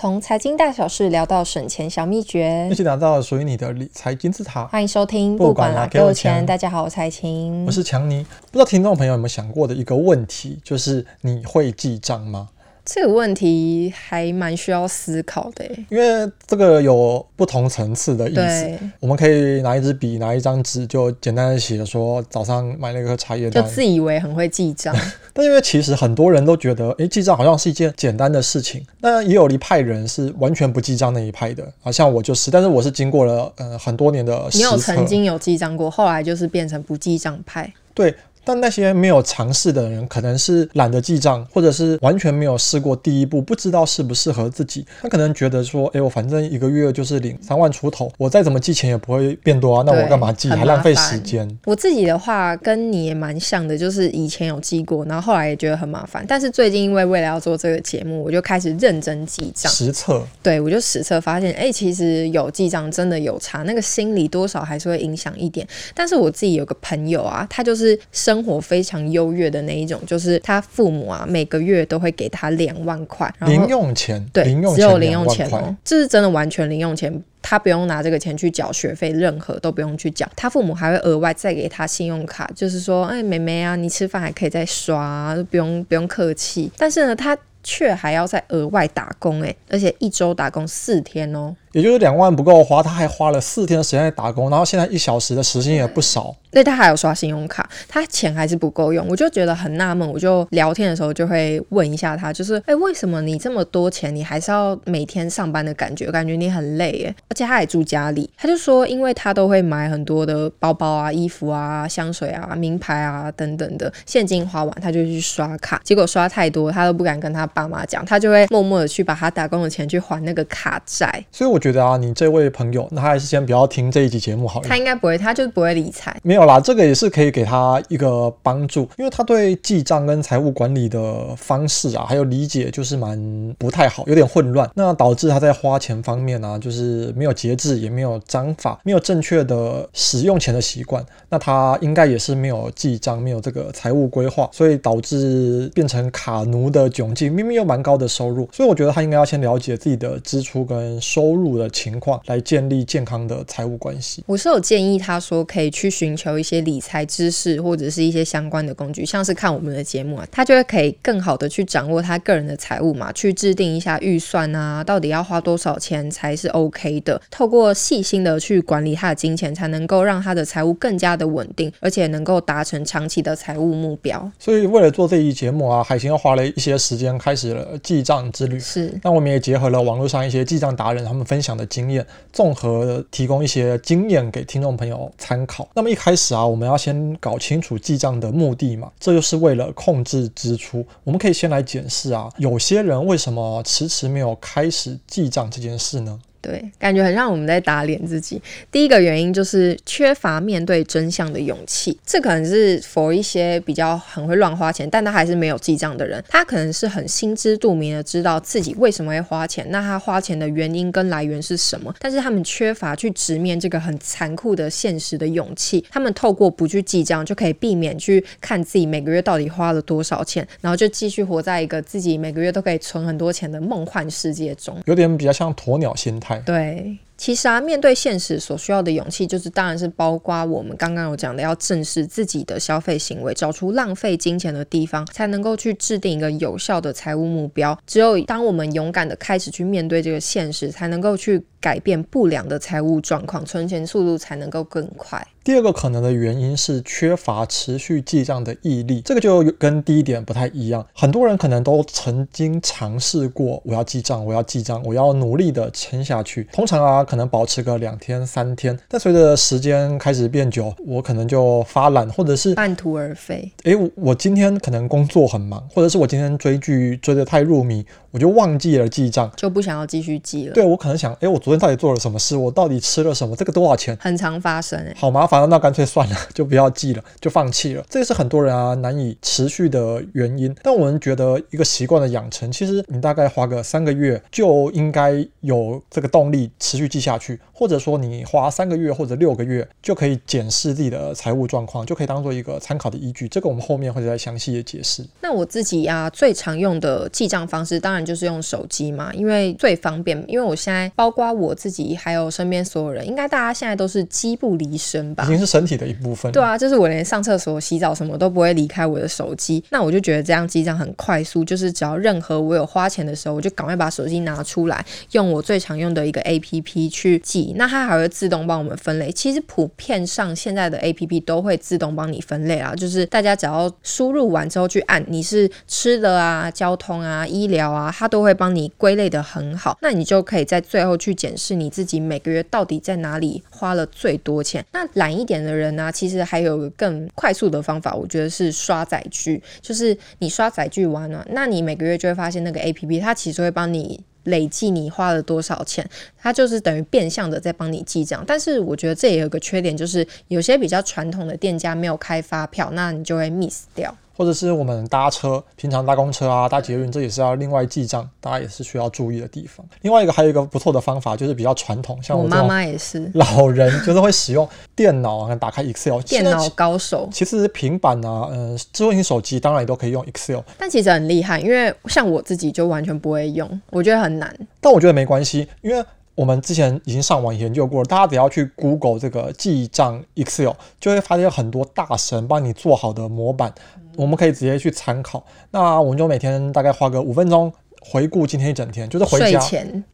从财经大小事聊到省钱小秘诀，一起打造属于你的理财金字塔。欢迎收听，不管啦，给我钱。大家好，我是蔡琴，我是强尼。不知道听众朋友有没有想过的一个问题，就是你会记账吗？这个问题还蛮需要思考的，因为这个有不同层次的意思。我们可以拿一支笔，拿一张纸，就简单的写说早上买了一个茶叶蛋，就自以为很会记账。但因为其实很多人都觉得，哎，记账好像是一件简单的事情。那也有一派人是完全不记账那一派的，啊，像我就是。但是我是经过了呃很多年的，你有曾经有记账过，后来就是变成不记账派。对。但那些没有尝试的人，可能是懒得记账，或者是完全没有试过第一步，不知道适不适合自己。他可能觉得说，哎，我反正一个月就是领三万出头，我再怎么记钱也不会变多啊，那我干嘛记，还浪费时间。我自己的话跟你也蛮像的，就是以前有记过，然后后来也觉得很麻烦。但是最近因为为了要做这个节目，我就开始认真记账。实测。对，我就实测发现，哎，其实有记账真的有差，那个心理多少还是会影响一点。但是我自己有个朋友啊，他就是生活非常。优越的那一种，就是他父母啊，每个月都会给他两万块零用钱，对，零用钱只有零用钱哦，这是真的完全零用钱，他不用拿这个钱去缴学费，任何都不用去缴。他父母还会额外再给他信用卡，就是说，哎，妹妹啊，你吃饭还可以再刷，不用不用客气。但是呢，他却还要再额外打工，哎，而且一周打工四天哦。也就是两万不够花，他还花了四天的时间在打工，然后现在一小时的时薪也不少。对，他还有刷信用卡，他钱还是不够用，我就觉得很纳闷。我就聊天的时候就会问一下他，就是哎，为什么你这么多钱，你还是要每天上班的感觉？感觉你很累耶。而且他也住家里，他就说，因为他都会买很多的包包啊、衣服啊、香水啊、名牌啊等等的，现金花完他就去刷卡，结果刷太多，他都不敢跟他爸妈讲，他就会默默的去把他打工的钱去还那个卡债。所以我觉得啊，你这位朋友，那他还是先不要听这一集节目好了。他应该不会，他就是不会理财。没有啦，这个也是可以给他一个帮助，因为他对记账跟财务管理的方式啊，还有理解就是蛮不太好，有点混乱。那导致他在花钱方面啊，就是没有节制，也没有章法，没有正确的使用钱的习惯。那他应该也是没有记账，没有这个财务规划，所以导致变成卡奴的窘境。明明有蛮高的收入，所以我觉得他应该要先了解自己的支出跟收入的情况。来建立健康的财务关系。我是有建议他说可以去寻求一些理财知识或者是一些相关的工具，像是看我们的节目啊，他就会可以更好的去掌握他个人的财务嘛，去制定一下预算啊，到底要花多少钱才是 OK 的。透过细心的去管理他的金钱，才能够让他的财务更加的稳定，而且能够达成长期的财务目标。所以为了做这一节目啊，海星又花了一些时间开始了记账之旅。是，那我们也结合了网络上一些记账达人他们分分享的经验，综合提供一些经验给听众朋友参考。那么一开始啊，我们要先搞清楚记账的目的嘛，这就是为了控制支出。我们可以先来检视啊，有些人为什么迟迟没有开始记账这件事呢？对，感觉很像我们在打脸自己。第一个原因就是缺乏面对真相的勇气。这可能是 for 一些比较很会乱花钱，但他还是没有记账的人。他可能是很心知肚明的知道自己为什么会花钱，那他花钱的原因跟来源是什么？但是他们缺乏去直面这个很残酷的现实的勇气。他们透过不去记账，就可以避免去看自己每个月到底花了多少钱，然后就继续活在一个自己每个月都可以存很多钱的梦幻世界中。有点比较像鸵鸟心态。对，其实啊，面对现实所需要的勇气，就是当然是包括我们刚刚有讲的，要正视自己的消费行为，找出浪费金钱的地方，才能够去制定一个有效的财务目标。只有当我们勇敢的开始去面对这个现实，才能够去改变不良的财务状况，存钱速度才能够更快。第二个可能的原因是缺乏持续记账的毅力，这个就跟第一点不太一样。很多人可能都曾经尝试过，我要记账，我要记账，我要努力的撑下去。通常啊，可能保持个两天三天，但随着时间开始变久，我可能就发懒，或者是半途而废。诶，我今天可能工作很忙，或者是我今天追剧追得太入迷，我就忘记了记账，就不想要继续记了。对，我可能想，诶，我昨天到底做了什么事？我到底吃了什么？这个多少钱？很常发生，好麻烦。那干脆算了，就不要记了，就放弃了。这也是很多人啊难以持续的原因。但我们觉得一个习惯的养成，其实你大概花个三个月就应该有这个动力持续记记下去，或者说你花三个月或者六个月就可以检视自己的财务状况，就可以当做一个参考的依据。这个我们后面会再详细的解释。那我自己呀、啊，最常用的记账方式当然就是用手机嘛，因为最方便。因为我现在包括我自己，还有身边所有人，应该大家现在都是机不离身吧？已经是身体的一部分。对啊，就是我连上厕所、洗澡什么都不会离开我的手机。那我就觉得这样记账很快速，就是只要任何我有花钱的时候，我就赶快把手机拿出来，用我最常用的一个 APP 去记。那它还会自动帮我们分类。其实普遍上现在的 APP 都会自动帮你分类啊，就是大家只要输入完之后去按，你是吃的啊、交通啊、医疗啊，它都会帮你归类得很好。那你就可以在最后去检视你自己每个月到底在哪里花了最多钱。那懒一点的人呢、其实还有个更快速的方法，我觉得是刷载具。就是你刷载具完了，那你每个月就会发现那个 APP 它其实会帮你累计你花了多少钱，它就是等于变相的在帮你记账。但是我觉得这也有个缺点，就是有些比较传统的店家没有开发票，那你就会 miss 掉。或者是我们搭车，平常搭公车啊、搭捷运，这也是要另外记账，大家也是需要注意的地方。另外一个还有一个不错的方法，就是比较传统，像我妈妈也是老人，就是会使用电脑啊，打开 Excel。电脑高手。其实平板啊，嗯、呃，智慧型手机当然也都可以用 Excel，但其实很厉害，因为像我自己就完全不会用，我觉得很难。但我觉得没关系，因为。我们之前已经上网研究过了，大家只要去 Google 这个记账 Excel，就会发现很多大神帮你做好的模板，我们可以直接去参考。那我们就每天大概花个五分钟回顾今天一整天，就是回家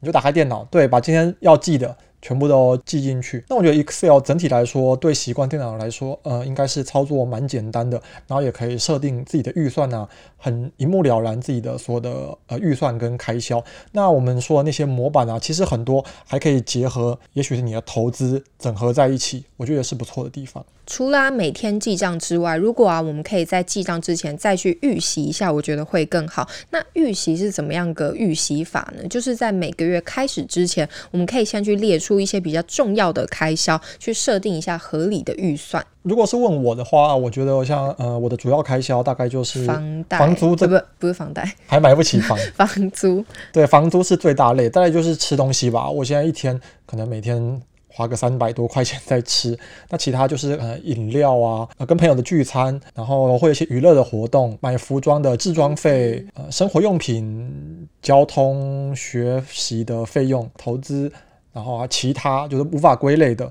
你就打开电脑，对，把今天要记的。全部都记进去。那我觉得 Excel 整体来说，对习惯电脑来说，呃，应该是操作蛮简单的，然后也可以设定自己的预算啊，很一目了然自己的所有的呃预算跟开销。那我们说那些模板啊，其实很多还可以结合，也许是你的投资整合在一起，我觉得是不错的地方。除了啊每天记账之外，如果啊，我们可以在记账之前再去预习一下，我觉得会更好。那预习是怎么样个预习法呢？就是在每个月开始之前，我们可以先去列出一些比较重要的开销，去设定一下合理的预算。如果是问我的话，我觉得像呃，我的主要开销大概就是房贷、房租，这不不是房贷，还买不起房。房租对，房租是最大类，大概就是吃东西吧。我现在一天可能每天。花个三百多块钱在吃，那其他就是呃饮料啊，呃跟朋友的聚餐，然后会有一些娱乐的活动，买服装的置装费，呃生活用品、交通、学习的费用、投资，然后啊其他就是无法归类的。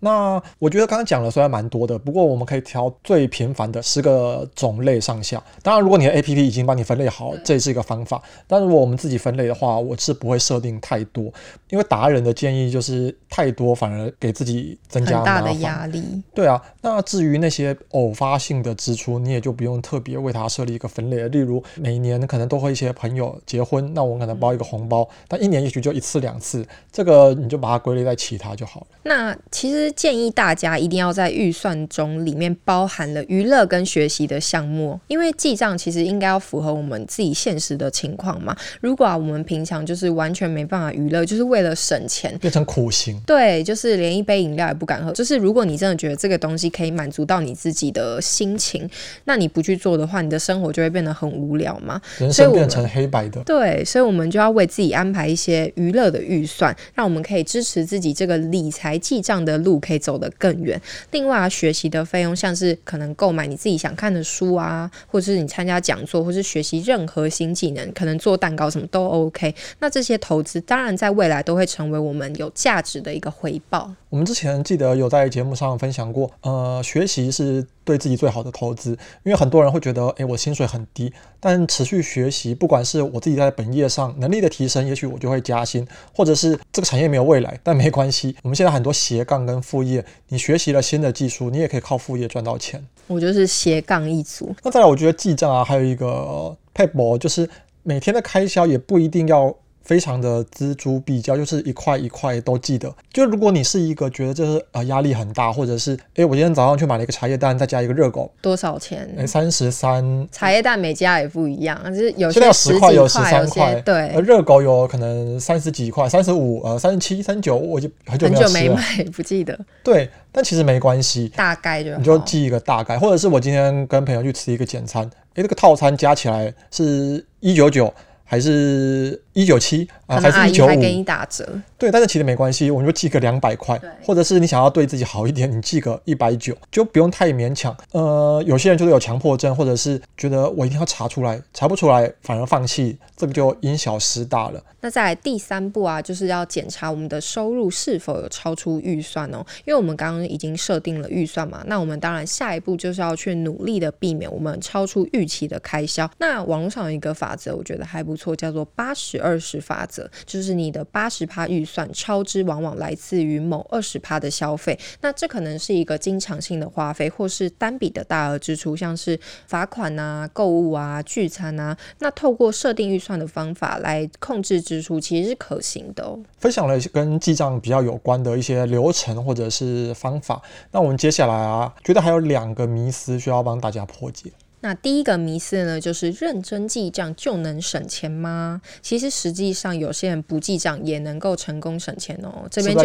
那我觉得刚刚讲了虽然蛮多的，不过我们可以挑最频繁的十个种类上下。当然，如果你的 APP 已经帮你分类好，这也是一个方法。但如果我们自己分类的话，我是不会设定太多，因为达人的建议就是太多反而给自己增加很大的压力。对啊，那至于那些偶发性的支出，你也就不用特别为它设立一个分类。例如每年可能都会一些朋友结婚，那我可能包一个红包，但一年也许就一次两次，这个你就把它归类在其他就好了。那其实。建议大家一定要在预算中里面包含了娱乐跟学习的项目，因为记账其实应该要符合我们自己现实的情况嘛。如果啊，我们平常就是完全没办法娱乐，就是为了省钱，变成苦行。对，就是连一杯饮料也不敢喝。就是如果你真的觉得这个东西可以满足到你自己的心情，那你不去做的话，你的生活就会变得很无聊嘛。人生变成黑白的。对，所以我们就要为自己安排一些娱乐的预算，让我们可以支持自己这个理财记账的路。可以走得更远。另外啊，学习的费用，像是可能购买你自己想看的书啊，或者是你参加讲座，或是学习任何新技能，可能做蛋糕什么都 OK。那这些投资，当然在未来都会成为我们有价值的一个回报。我们之前记得有在节目上分享过，呃，学习是对自己最好的投资，因为很多人会觉得，诶，我薪水很低，但持续学习，不管是我自己在本业上能力的提升，也许我就会加薪，或者是这个产业没有未来，但没关系，我们现在很多斜杠跟副业，你学习了新的技术，你也可以靠副业赚到钱。我就是斜杠一族。那再来，我觉得记账啊，还有一个撇步，就是每天的开销也不一定要。非常的锱铢必较，就是一块一块都记得。就如果你是一个觉得就是啊压力很大，或者是哎我今天早上去买了一个茶叶蛋，再加一个热狗，多少钱？哎三十三。茶叶蛋每家也不一样，就是有现在有十块，有十三块，对。热狗有可能三十几块，三十五，呃三十七、三十九，我就很久很久没买，不记得。对，但其实没关系，大概就好，你就记一个大概，或者是我今天跟朋友去吃一个简餐，哎这个套餐加起来是一九九。还是一九七啊，还是一九五？还给你打折。对，但是其实没关系，我们就记个两百块，或者是你想要对自己好一点，你记个一百九，就不用太勉强。呃，有些人就是有强迫症，或者是觉得我一定要查出来，查不出来反而放弃，这个就因小失大了。那在第三步啊，就是要检查我们的收入是否有超出预算哦，因为我们刚刚已经设定了预算嘛，那我们当然下一步就是要去努力的避免我们超出预期的开销。那网络上有一个法则，我觉得还不错，叫做八十二十法则，就是你的八十趴预算超支，往往来自于某二十趴的消费。那这可能是一个经常性的花费，或是单笔的大额支出，像是罚款啊、购物啊、聚餐啊。那透过设定预算的方法来控制支出，其实是可行的哦。分享了跟记账比较有关的一些流程或者是方法。那我们接下来啊，觉得还有两个迷思需要帮大家破解。那第一个迷思呢，就是认真记账就能省钱吗？其实实际上有些人不记账也能够成功省钱哦。这边就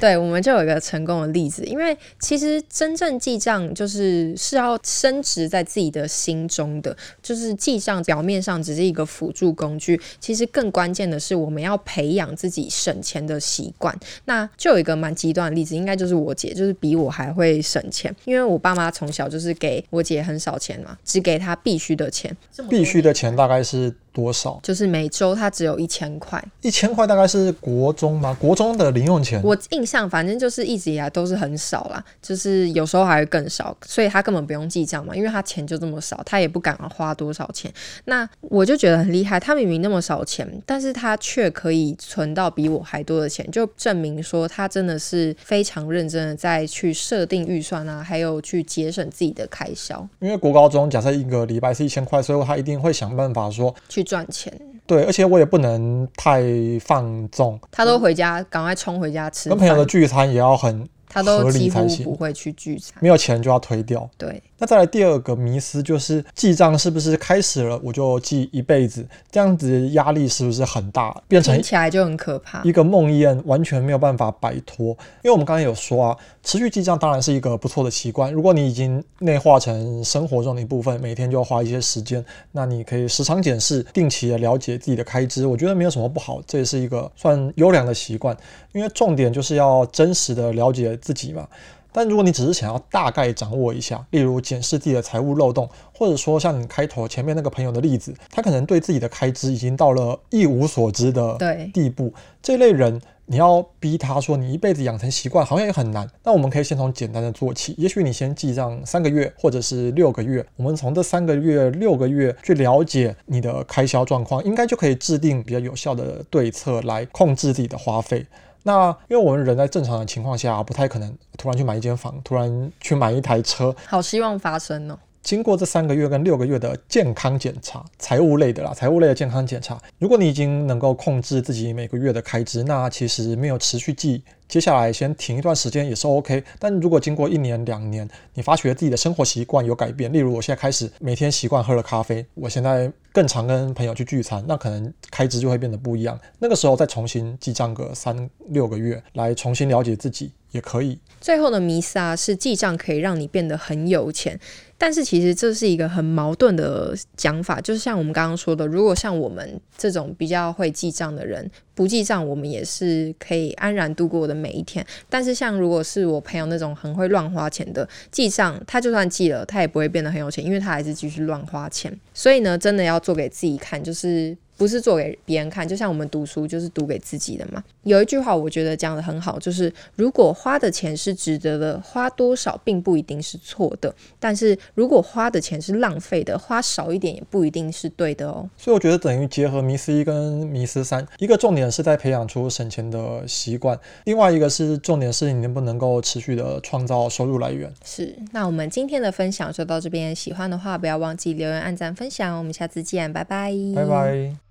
对，我们就有一个成功的例子。因为其实真正记账就是是要升值在自己的心中的，就是记账表面上只是一个辅助工具，其实更关键的是我们要培养自己省钱的习惯。那就有一个蛮极端的例子，应该就是我姐，就是比我还会省钱，因为我爸妈从小就是给我姐很少钱嘛。只给他必须的钱，必须的钱大概是。多少？就是每周他只有一千块，一千块大概是国中吗？国中的零用钱？我印象反正就是一直以来都是很少啦，就是有时候还会更少，所以他根本不用记账嘛，因为他钱就这么少，他也不敢花多少钱。那我就觉得很厉害，他明明那么少钱，但是他却可以存到比我还多的钱，就证明说他真的是非常认真的在去设定预算啊，还有去节省自己的开销。因为国高中假设一个礼拜是一千块，所以他一定会想办法说去。赚钱，对，而且我也不能太放纵。他都回家，赶快冲回家吃。跟朋友的聚餐也要很，他都几乎不会去聚餐，没有钱就要推掉。对。那再来第二个迷思就是记账是不是开始了我就记一辈子？这样子压力是不是很大？变成起来就很可怕，一个梦魇，完全没有办法摆脱。因为我们刚才有说啊，持续记账当然是一个不错的习惯。如果你已经内化成生活中的一部分，每天就要花一些时间，那你可以时常检视，定期的了解自己的开支。我觉得没有什么不好，这也是一个算优良的习惯。因为重点就是要真实的了解自己嘛。但如果你只是想要大概掌握一下，例如检视自己的财务漏洞，或者说像你开头前面那个朋友的例子，他可能对自己的开支已经到了一无所知的地步。这类人，你要逼他说你一辈子养成习惯，好像也很难。那我们可以先从简单的做起，也许你先记账三个月，或者是六个月。我们从这三个月、六个月去了解你的开销状况，应该就可以制定比较有效的对策来控制自己的花费。那因为我们人在正常的情况下，不太可能突然去买一间房，突然去买一台车。好希望发生哦。经过这三个月跟六个月的健康检查，财务类的啦，财务类的健康检查，如果你已经能够控制自己每个月的开支，那其实没有持续记。接下来先停一段时间也是 OK，但如果经过一年两年，你发觉自己的生活习惯有改变，例如我现在开始每天习惯喝了咖啡，我现在更常跟朋友去聚餐，那可能开支就会变得不一样。那个时候再重新记账个三六个月，来重新了解自己也可以。最后的迷思啊，是记账可以让你变得很有钱。但是其实这是一个很矛盾的讲法，就是像我们刚刚说的，如果像我们这种比较会记账的人，不记账，我们也是可以安然度过的每一天。但是像如果是我朋友那种很会乱花钱的，记账他就算记了，他也不会变得很有钱，因为他还是继续乱花钱。所以呢，真的要做给自己看，就是。不是做给别人看，就像我们读书就是读给自己的嘛。有一句话我觉得讲得很好，就是如果花的钱是值得的，花多少并不一定是错的；但是如果花的钱是浪费的，花少一点也不一定是对的哦。所以我觉得等于结合迷思一跟迷思三，一个重点是在培养出省钱的习惯，另外一个是重点是你能不能够持续的创造收入来源。是，那我们今天的分享就到这边，喜欢的话不要忘记留言、按赞、分享，我们下次见，拜拜，拜拜。